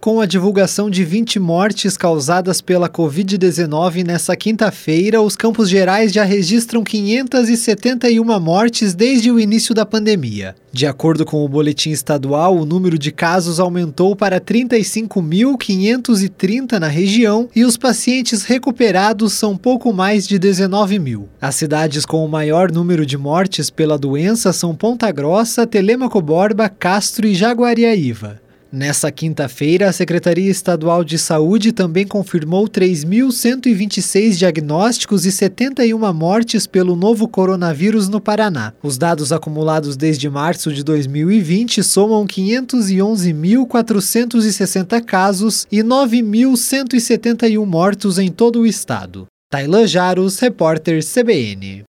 Com a divulgação de 20 mortes causadas pela Covid-19 nesta quinta-feira, os Campos Gerais já registram 571 mortes desde o início da pandemia. De acordo com o boletim estadual, o número de casos aumentou para 35.530 na região e os pacientes recuperados são pouco mais de 19 mil. As cidades com o maior número de mortes pela doença são Ponta Grossa, Telêmaco Borba, Castro e Jaguariaíva. Nessa quinta-feira, a Secretaria Estadual de Saúde também confirmou 3.126 diagnósticos e 71 mortes pelo novo coronavírus no Paraná. Os dados acumulados desde março de 2020 somam 511.460 casos e 9.171 mortos em todo o estado. Tailan Jaros, repórter CBN.